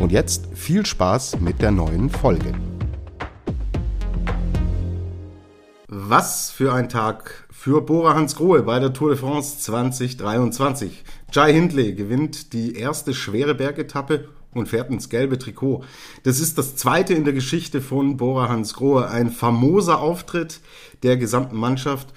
Und jetzt viel Spaß mit der neuen Folge. Was für ein Tag für Bora Hansgrohe bei der Tour de France 2023. Jai Hindley gewinnt die erste schwere Bergetappe und fährt ins gelbe Trikot. Das ist das zweite in der Geschichte von Bora Hansgrohe. Ein famoser Auftritt der gesamten Mannschaft.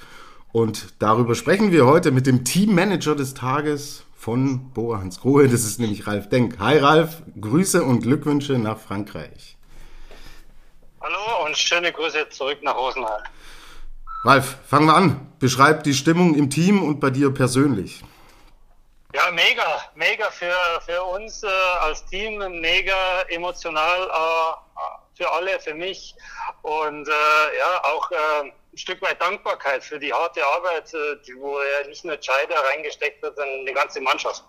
Und darüber sprechen wir heute mit dem Teammanager des Tages von Bora Hansgrohe. Das ist nämlich Ralf Denk. Hi Ralf, Grüße und Glückwünsche nach Frankreich. Hallo und schöne Grüße zurück nach Rosenheim. Ralf, fangen wir an. Beschreib die Stimmung im Team und bei dir persönlich. Ja, mega, mega für, für uns äh, als Team, mega emotional äh, für alle, für mich und äh, ja, auch äh, ein Stück weit Dankbarkeit für die harte Arbeit, äh, die, wo er nicht nur Chai da reingesteckt hat, sondern die ganze Mannschaft.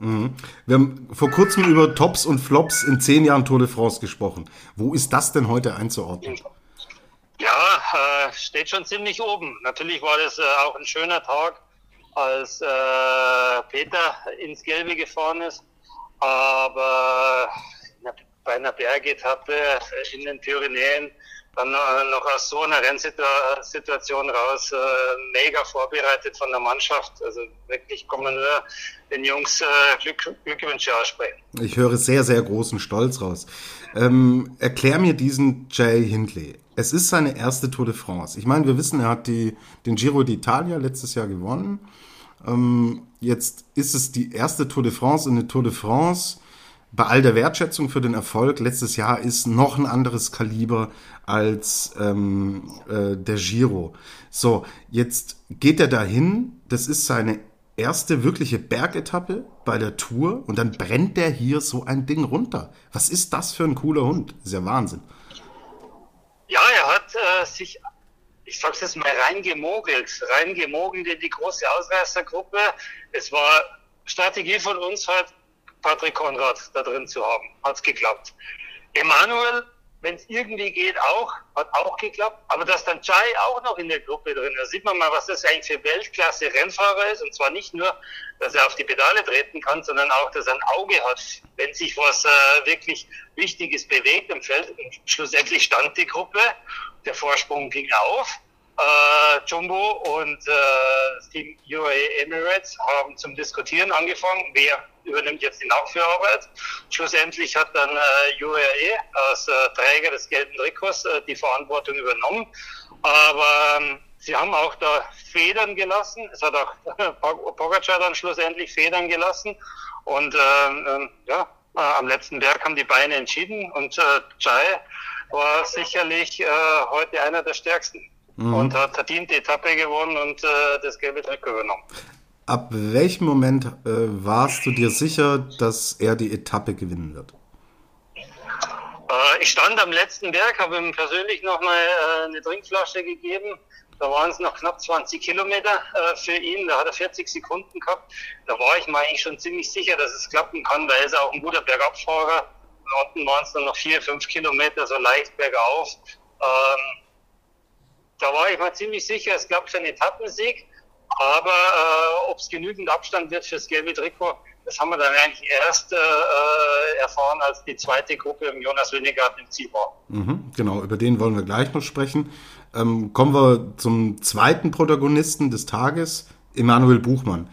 Mhm. Wir haben vor kurzem über Tops und Flops in zehn Jahren Tour de France gesprochen. Wo ist das denn heute einzuordnen? Ja, äh, steht schon ziemlich oben. Natürlich war das äh, auch ein schöner Tag, als äh, Peter ins Gelbe gefahren ist. Aber bei einer Bergetappe in den Pyrenäen dann noch aus so einer Rennsituation raus, äh, mega vorbereitet von der Mannschaft. Also wirklich kann man nur den Jungs äh, Glück, Glückwünsche aussprechen. Ich höre sehr, sehr großen Stolz raus. Ähm, erklär mir diesen Jay Hindley. Es ist seine erste Tour de France. Ich meine, wir wissen, er hat die, den Giro d'Italia letztes Jahr gewonnen. Ähm, jetzt ist es die erste Tour de France und eine Tour de France bei all der Wertschätzung für den Erfolg letztes Jahr ist noch ein anderes Kaliber als ähm, äh, der Giro. So, jetzt geht er dahin. Das ist seine erste wirkliche Bergetappe bei der Tour und dann brennt der hier so ein Ding runter. Was ist das für ein cooler Hund? Ist ja Wahnsinn. Ja, er hat äh, sich, ich sag's jetzt mal, reingemogelt, reingemogelt in die große Ausreißergruppe. Es war Strategie von uns halt, Patrick Konrad da drin zu haben. Hat's geklappt. Emanuel wenn es irgendwie geht, auch, hat auch geklappt. Aber dass dann Chai auch noch in der Gruppe drin ist, sieht man mal, was das eigentlich für Weltklasse-Rennfahrer ist. Und zwar nicht nur, dass er auf die Pedale treten kann, sondern auch, dass er ein Auge hat, wenn sich was äh, wirklich Wichtiges bewegt im Feld. Und schlussendlich stand die Gruppe, der Vorsprung ging auf. Äh, Jumbo und äh, Team UAE Emirates haben zum Diskutieren angefangen, wer übernimmt jetzt die Nachführarbeit. Schlussendlich hat dann äh, UAE als äh, Träger des gelben Trikots äh, die Verantwortung übernommen. Aber ähm, sie haben auch da Federn gelassen. Es hat auch Pogacar dann schlussendlich Federn gelassen. Und ähm, ähm ja, äh, am letzten Berg haben die Beine entschieden und äh, Jai war sicherlich äh, heute einer der stärksten mhm. und hat verdient die Etappe gewonnen und äh, das gelbe Trikot übernommen. Ab welchem Moment äh, warst du dir sicher, dass er die Etappe gewinnen wird? Äh, ich stand am letzten Berg, habe ihm persönlich nochmal äh, eine Trinkflasche gegeben. Da waren es noch knapp 20 Kilometer äh, für ihn. Da hat er 40 Sekunden gehabt. Da war ich mir eigentlich schon ziemlich sicher, dass es klappen kann, weil er ist auch ein guter Bergabfahrer. Unten waren es dann noch vier, fünf Kilometer so leicht bergauf. Ähm, da war ich mir ziemlich sicher, es für einen Etappensieg. Aber äh, ob es genügend Abstand wird fürs gelbe Trikot, das haben wir dann eigentlich erst äh, äh, erfahren, als die zweite Gruppe im Jonas Winnegard im Ziel war. Mhm, genau, über den wollen wir gleich noch sprechen. Ähm, kommen wir zum zweiten Protagonisten des Tages, Emanuel Buchmann,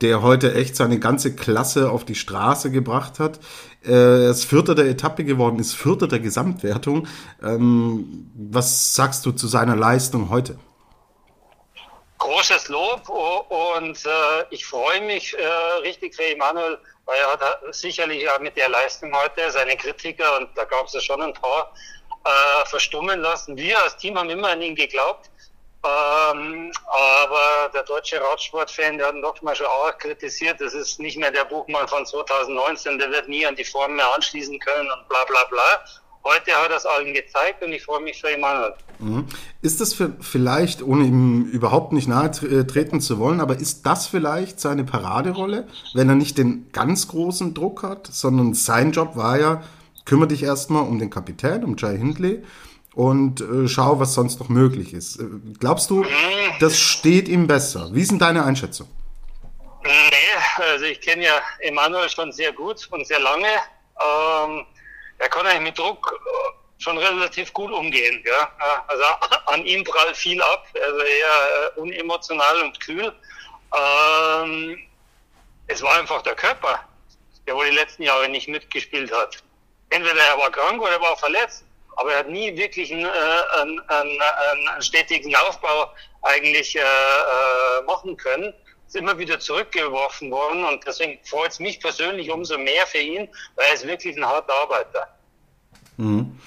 der heute echt seine ganze Klasse auf die Straße gebracht hat. Er ist Vierter der Etappe geworden, ist Vierter der Gesamtwertung. Ähm, was sagst du zu seiner Leistung heute? großes Lob und äh, ich freue mich äh, richtig für Emanuel, weil er hat sicherlich auch mit der Leistung heute seine Kritiker, und da gab es ja schon ein paar, äh, verstummen lassen. Wir als Team haben immer an ihn geglaubt Ähm, aber der deutsche Radsportfan, der hat ihn doch mal schon auch kritisiert, das ist nicht mehr der Buchmann von 2019, der wird nie an die Form mehr anschließen können und bla bla bla. Heute hat er es allen gezeigt und ich freue mich für Emanuel. Mhm. Ist das für, vielleicht, ohne ihm überhaupt nicht nahe äh, treten zu wollen, aber ist das vielleicht seine Paraderolle, wenn er nicht den ganz großen Druck hat, sondern sein Job war ja, kümmere dich erstmal um den Kapitän, um Jai Hindley und äh, schau, was sonst noch möglich ist. Äh, glaubst du, das steht ihm besser? Wie denn deine Einschätzung? Nee, also ich kenne ja Emanuel schon sehr gut und sehr lange. Ähm, er kann eigentlich mit Druck schon relativ gut umgehen. Ja? Also an ihm prallt viel ab, also eher äh, unemotional und kühl. Ähm, es war einfach der Körper, der wohl die letzten Jahre nicht mitgespielt hat. Entweder er war krank oder er war verletzt aber er hat nie wirklich einen, äh, einen, einen, stetigen Aufbau eigentlich äh, äh, machen können. Ist immer wieder zurückgeworfen worden und deswegen freut es mich persönlich umso mehr für ihn, weil er ist wirklich ein harter Arbeiter. Mhm.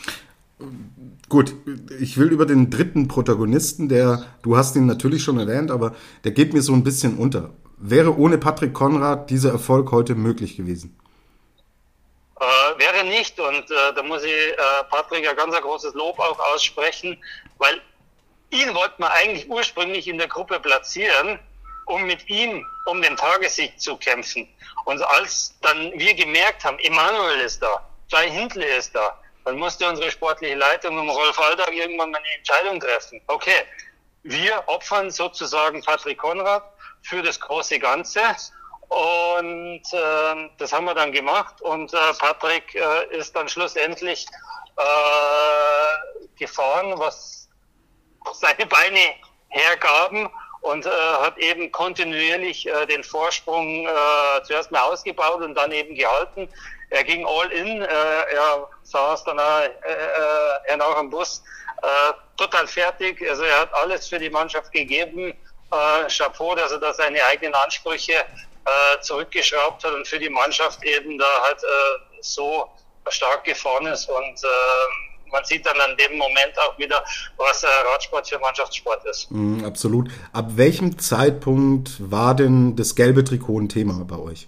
Gut, ich will über den dritten Protagonisten, der, du hast ihn natürlich schon erwähnt, aber der geht mir so ein bisschen unter. Wäre ohne Patrick Konrad dieser Erfolg heute möglich gewesen? Äh, wäre nicht und äh, da muss ich äh, Patrick ein ganz ein großes Lob auch aussprechen, weil ihn wollten wir eigentlich ursprünglich in der Gruppe platzieren, um mit ihm um den Tagessieg zu kämpfen. Und als dann wir gemerkt haben, Emanuel ist da, Jai Hindle ist da, dann musste unsere sportliche Leitung um Rolf Alltag irgendwann mal eine Entscheidung treffen. Okay, wir opfern sozusagen Patrick Konrad für das große Ganze und äh, das haben wir dann gemacht und äh, Patrick äh, ist dann schlussendlich äh, gefahren, was seine Beine hergaben und äh, hat eben kontinuierlich äh, den Vorsprung äh, zuerst mal ausgebaut und dann eben gehalten. Er ging all in, äh, er saß dann äh, äh, er nach dem Bus äh, total fertig. Also er hat alles für die Mannschaft gegeben. Äh, Chapeau, dass er da seine eigenen Ansprüche äh, zurückgeschraubt hat und für die Mannschaft eben da halt äh, so stark gefahren ist und äh, man sieht dann an dem Moment auch wieder, was äh, Radsport für Mannschaftssport ist. Mm, absolut. Ab welchem Zeitpunkt war denn das gelbe Trikot ein Thema bei euch?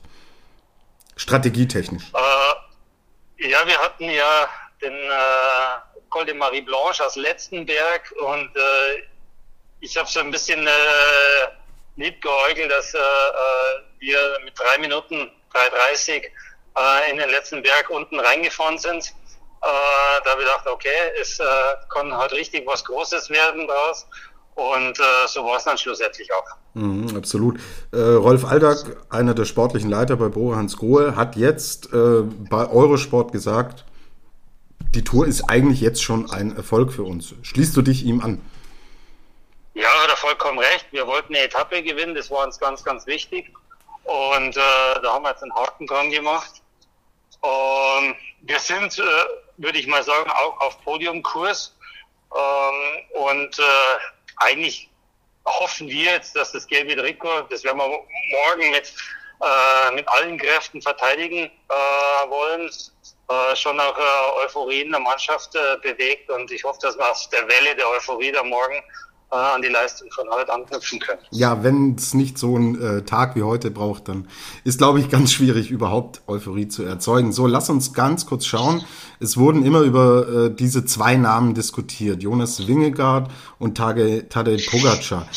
Strategietechnisch? Äh, ja, wir hatten ja den äh, Col de Marie Blanche als letzten Berg und äh, ich habe so ein bisschen äh, geäugelt, dass äh, äh wir mit drei Minuten 3,30 äh, in den letzten Berg unten reingefahren sind. Äh, da ich gedacht, okay, es äh, kann halt richtig was Großes werden draus. Und äh, so war es dann schlussendlich auch. Mhm, absolut. Äh, Rolf Aldag, einer der sportlichen Leiter bei Bro Hans Grohe, hat jetzt äh, bei Eurosport gesagt, die Tour ist eigentlich jetzt schon ein Erfolg für uns. Schließt du dich ihm an? Ja, hat er vollkommen recht. Wir wollten eine Etappe gewinnen, das war uns ganz, ganz wichtig. Und äh, da haben wir jetzt einen Haken dran gemacht. Und wir sind, äh, würde ich mal sagen, auch auf Podiumkurs. Ähm, und äh, eigentlich hoffen wir jetzt, dass das gelbe Trikot, das werden wir morgen mit, äh, mit allen Kräften verteidigen äh, wollen, äh, schon auch äh, Euphorie in der Mannschaft äh, bewegt. Und ich hoffe, dass wir auf der Welle der Euphorie da morgen äh, an die Leistung von heute anknüpfen können. Ja, wenn es nicht so einen äh, Tag wie heute braucht, dann ist, glaube ich, ganz schwierig, überhaupt Euphorie zu erzeugen. So, lass uns ganz kurz schauen. Es wurden immer über äh, diese zwei Namen diskutiert, Jonas Wingegaard und Tage, Tadej Pogacar.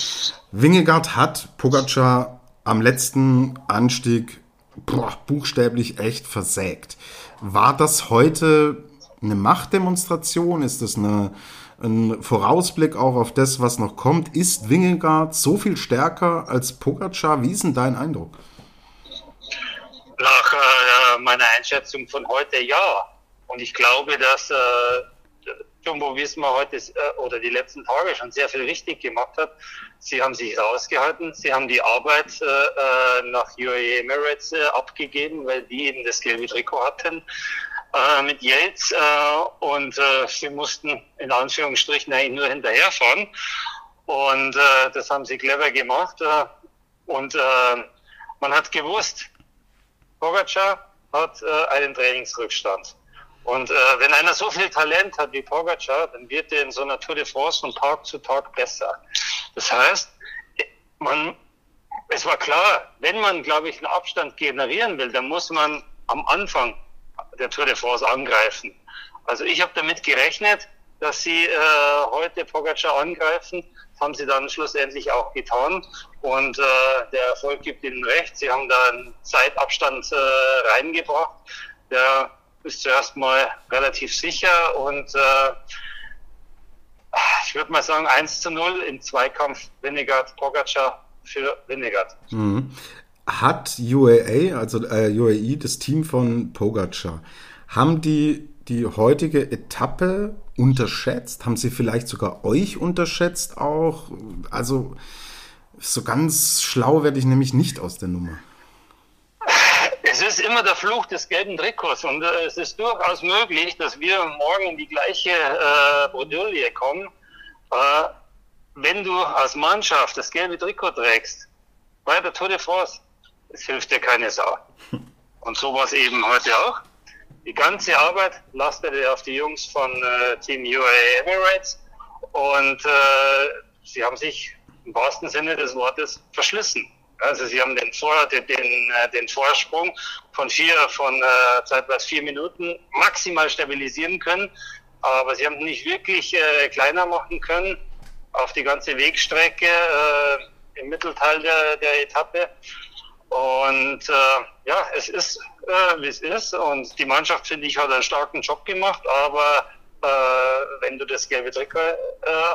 Wingegaard hat Pogacar am letzten Anstieg boah, buchstäblich echt versägt. War das heute eine Machtdemonstration? Ist das eine ein Vorausblick auch auf das, was noch kommt. Ist Wingegaard so viel stärker als Pogacar? Wie ist denn dein Eindruck? Nach äh, meiner Einschätzung von heute ja. Und ich glaube, dass äh, Jumbo Visma heute äh, oder die letzten Tage schon sehr viel richtig gemacht hat. Sie haben sich rausgehalten, sie haben die Arbeit äh, äh nach UAE Emirates äh, abgegeben, weil die eben das gelbe Trikot hatten äh, mit Yates äh, und äh, sie mussten in Anführungsstrichen eigentlich nur hinterherfahren. Und äh, das haben sie clever gemacht. Äh, und äh, man hat gewusst, Pogacar hat äh, einen Trainingsrückstand. Und äh, wenn einer so viel Talent hat wie Pogacar, dann wird er in so einer Tour de France von Tag zu Tag besser. Das heißt, man, es war klar, wenn man, glaube ich, einen Abstand generieren will, dann muss man am Anfang der Tour de France angreifen. Also ich habe damit gerechnet, dass sie äh, heute Pogacar angreifen. Das haben sie dann schlussendlich auch getan. Und äh, der Erfolg gibt ihnen recht. Sie haben da einen Zeitabstand äh, reingebracht. Der ist zuerst mal relativ sicher und äh, ich würde mal sagen 1 zu 0 im Zweikampf Winnegard Pogacar für Winnegard. Mhm. Hat UAA, also äh, UAE, das Team von Pogacar, haben die die heutige Etappe unterschätzt? Haben sie vielleicht sogar euch unterschätzt auch? Also so ganz schlau werde ich nämlich nicht aus der Nummer. Es ist immer der Fluch des gelben Trikots und äh, es ist durchaus möglich, dass wir morgen in die gleiche äh, Bredouille kommen. Äh, wenn du als Mannschaft das gelbe Trikot trägst, bei der Tour de France, es hilft dir keine Sau. Und so war es eben heute auch. Die ganze Arbeit lastete auf die Jungs von äh, Team UAE Emirates und äh, sie haben sich im wahrsten Sinne des Wortes verschlissen. Also sie haben den, Vor den, den, äh, den Vorsprung von vier, von äh, zeitweise vier Minuten maximal stabilisieren können, aber sie haben nicht wirklich äh, kleiner machen können auf die ganze Wegstrecke äh, im Mittelteil der, der Etappe. Und äh, ja, es ist, äh, wie es ist. Und die Mannschaft, finde ich, hat einen starken Job gemacht, aber äh, wenn du das gelbe Trikot äh,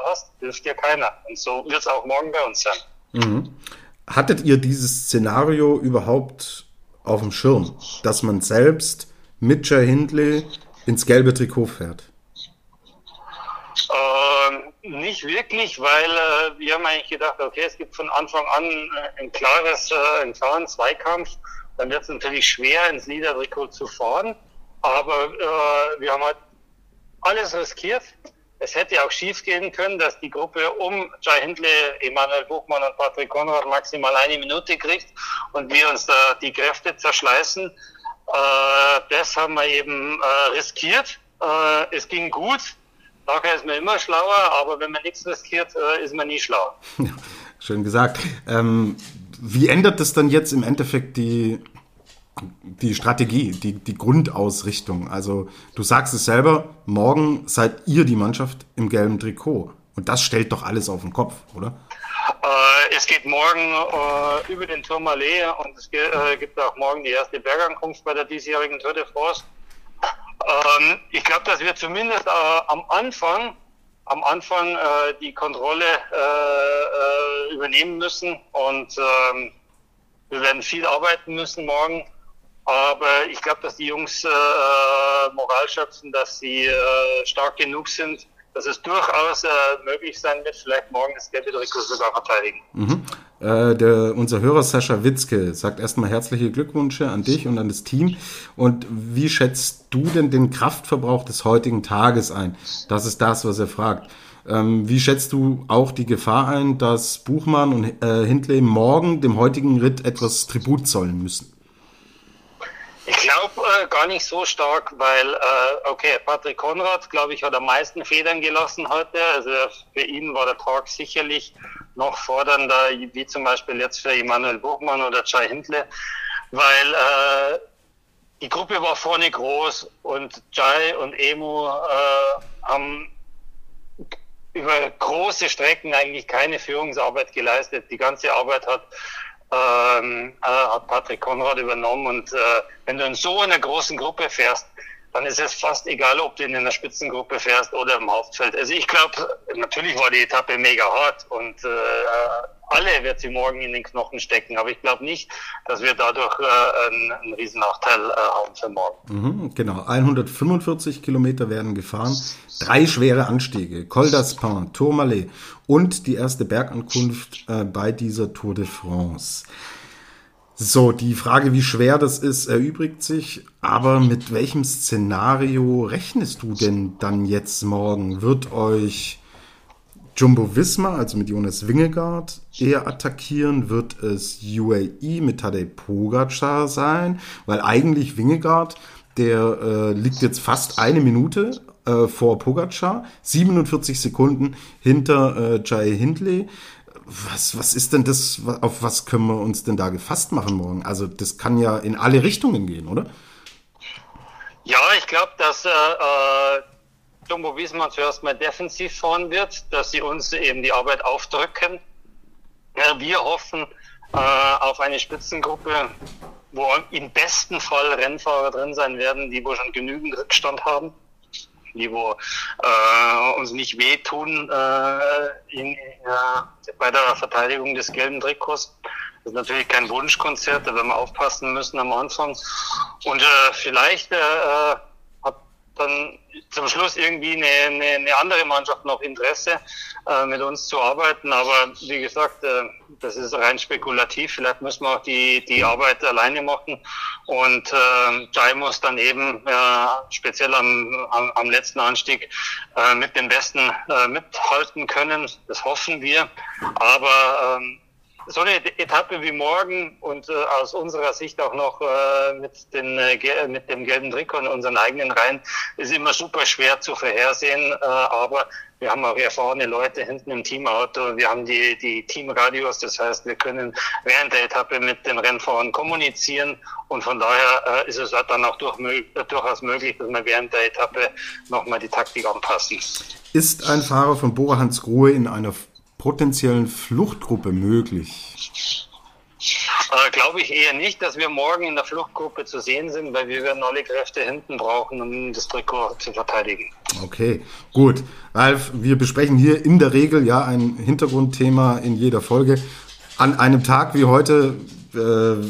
hast, hilft dir keiner. Und so wird es auch morgen bei uns sein. Mhm. Hattet ihr dieses Szenario überhaupt auf dem Schirm, dass man selbst mit Jay Hindley ins gelbe Trikot fährt? Nicht wirklich, weil äh, wir haben eigentlich gedacht, okay, es gibt von Anfang an äh, ein klares, äh, einen klaren Zweikampf. Dann wird es natürlich schwer, ins Liedertrikot zu fahren. Aber äh, wir haben halt alles riskiert. Es hätte auch schief gehen können, dass die Gruppe um Jai Hindley, Emanuel Buchmann und Patrick Konrad maximal eine Minute kriegt und wir uns da die Kräfte zerschleißen. Äh, das haben wir eben äh, riskiert. Äh, es ging gut. Nachher ist man immer schlauer, aber wenn man nichts riskiert, äh, ist man nie schlauer. schön gesagt. Ähm, wie ändert das dann jetzt im Endeffekt die, die Strategie, die, die Grundausrichtung? Also du sagst es selber, morgen seid ihr die Mannschaft im gelben Trikot. Und das stellt doch alles auf den Kopf, oder? Äh, es geht morgen äh, über den Tourmalet und es äh, gibt auch morgen die erste Bergankunft bei der diesjährigen Tour de France. Ähm, ich glaube, dass wir zumindest äh, am Anfang, am Anfang äh, die Kontrolle äh, äh übernehmen müssen und ähm, wir werden viel arbeiten müssen morgen. Aber ich glaube, dass die Jungs äh, Moral schöpfen, dass sie äh, stark genug sind, dass es durchaus äh, möglich sein wird, vielleicht morgen das gelbe Trikot sogar verteidigen. Mhm. Äh, der, unser Hörer Sascha Witzke sagt erstmal herzliche Glückwünsche an dich und an das Team. Und wie schätzt du denn den Kraftverbrauch des heutigen Tages ein? Das ist das, was er fragt. Ähm, wie schätzt du auch die Gefahr ein, dass Buchmann und äh, Hindley morgen dem heutigen Ritt etwas Tribut zollen müssen? Ich glaube äh, gar nicht so stark, weil, äh, okay, Patrick Konrad, glaube ich, hat am meisten Federn gelassen heute. Also für ihn war der Tag sicherlich noch fordernder, wie zum Beispiel jetzt für Emanuel Buchmann oder Chai Hindle, weil äh, die Gruppe war vorne groß und Jai und Emu äh, haben über große Strecken eigentlich keine Führungsarbeit geleistet. Die ganze Arbeit hat ähm, äh, hat Patrick Konrad übernommen. Und äh, wenn du in so einer großen Gruppe fährst, dann ist es fast egal, ob du in einer Spitzengruppe fährst oder im Hauptfeld. Also ich glaube, natürlich war die Etappe mega hart und äh, alle wird sie morgen in den Knochen stecken, aber ich glaube nicht, dass wir dadurch äh, einen, einen Riesennachteil äh, haben für morgen. Mhm, genau, 145 Kilometer werden gefahren, drei schwere Anstiege, Col d'Aspin, Tourmalet und die erste Bergankunft äh, bei dieser Tour de France. So, die Frage, wie schwer das ist, erübrigt sich. Aber mit welchem Szenario rechnest du denn dann jetzt morgen? Wird euch Jumbo Visma, also mit Jonas Wingegaard, eher attackieren? Wird es UAE mit Tadej Pogacar sein? Weil eigentlich Wingegaard der äh, liegt jetzt fast eine Minute äh, vor Pogacar, 47 Sekunden hinter äh, Jai Hindley. Was, was ist denn das, auf was können wir uns denn da gefasst machen morgen? Also das kann ja in alle Richtungen gehen, oder? Ja, ich glaube, dass äh, äh, Jumbo Wiesmann zuerst mal defensiv fahren wird, dass sie uns eben die Arbeit aufdrücken. Ja, wir hoffen äh, auf eine Spitzengruppe, wo im besten Fall Rennfahrer drin sein werden, die wo schon genügend Rückstand haben die wo äh, uns nicht wehtun äh, in, äh, bei der Verteidigung des gelben Trikots. Das ist natürlich kein Wunschkonzert, da werden wir aufpassen müssen am Anfang. Und äh, vielleicht äh, hat dann zum Schluss irgendwie eine, eine, eine andere Mannschaft noch Interesse, äh, mit uns zu arbeiten. Aber wie gesagt, äh, das ist rein spekulativ. Vielleicht müssen wir auch die, die Arbeit alleine machen. Und äh, Jai muss dann eben äh, speziell am, am, am letzten Anstieg äh, mit dem Besten äh, mithalten können. Das hoffen wir. Aber ähm, so eine Etappe wie morgen und äh, aus unserer Sicht auch noch äh, mit, den, äh, mit dem gelben Trikot in unseren eigenen Reihen ist immer super schwer zu vorhersehen. Äh, aber wir haben auch erfahrene Leute hinten im Teamauto. Wir haben die, die Teamradios. Das heißt, wir können während der Etappe mit den Rennfahrern kommunizieren. Und von daher äh, ist es dann auch durch, durchaus möglich, dass wir während der Etappe nochmal die Taktik anpassen. Ist ein Fahrer von Bora Hans Grohe in einer potenziellen Fluchtgruppe möglich? Äh, Glaube ich eher nicht, dass wir morgen in der Fluchtgruppe zu sehen sind, weil wir werden alle Kräfte hinten brauchen, um das Trikot zu verteidigen. Okay, gut. Ralf, wir besprechen hier in der Regel ja ein Hintergrundthema in jeder Folge. An einem Tag wie heute äh,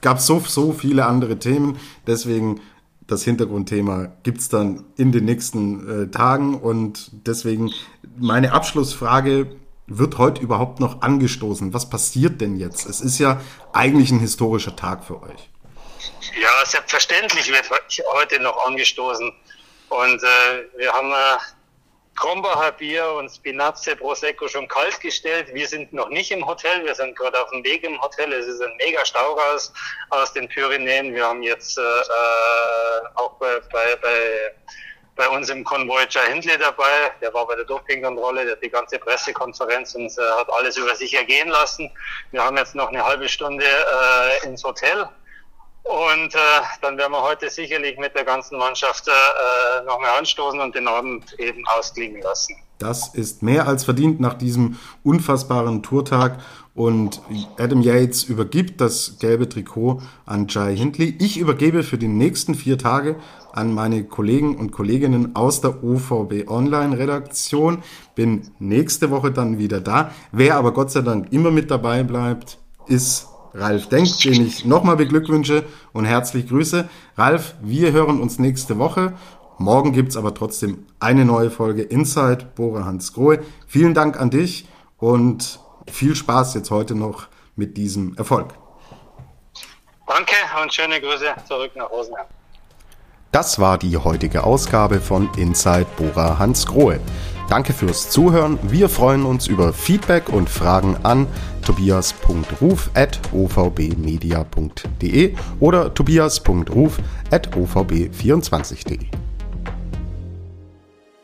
gab es so, so viele andere Themen. Deswegen das Hintergrundthema gibt es dann in den nächsten äh, Tagen. Und deswegen meine Abschlussfrage wird heute überhaupt noch angestoßen? Was passiert denn jetzt? Es ist ja eigentlich ein historischer Tag für euch. Ja, selbstverständlich wird heute noch angestoßen. Und äh, wir haben äh, Krombacher Bier und Spinazze Prosecco schon kalt gestellt. Wir sind noch nicht im Hotel, wir sind gerade auf dem Weg im Hotel. Es ist ein mega Stau raus aus den Pyrenäen. Wir haben jetzt äh, äh auch bei, bei, bei bei uns im Konvoi Jai Hindley dabei. Der war bei der Dopingkontrolle, der hat die ganze Pressekonferenz und äh, hat alles über sich ergehen lassen. Wir haben jetzt noch eine halbe Stunde äh, ins Hotel. Und äh, dann werden wir heute sicherlich mit der ganzen Mannschaft äh, nochmal anstoßen und den Abend eben ausklingen lassen. Das ist mehr als verdient nach diesem unfassbaren Tourtag. Und Adam Yates übergibt das gelbe Trikot an Jai Hindley. Ich übergebe für die nächsten vier Tage an meine Kollegen und Kolleginnen aus der OVB Online Redaktion. Bin nächste Woche dann wieder da. Wer aber Gott sei Dank immer mit dabei bleibt, ist Ralf Denk, den ich nochmal beglückwünsche und herzlich grüße. Ralf, wir hören uns nächste Woche. Morgen gibt's aber trotzdem eine neue Folge Inside Bore Hans Grohe. Vielen Dank an dich und viel Spaß jetzt heute noch mit diesem Erfolg. Danke und schöne Grüße zurück nach Rosenheim. Das war die heutige Ausgabe von Inside Bora Hans Grohe. Danke fürs Zuhören. Wir freuen uns über Feedback und Fragen an tobias.ruf.ovbmedia.de oder tobias.ruf.ovb24.de.